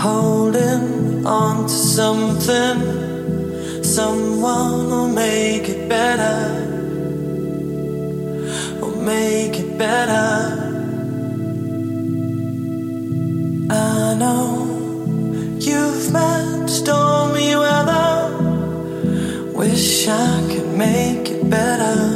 holding on to something. Someone will make it better. Will make it better. I know you've met stormy weather. Wish I could make it better.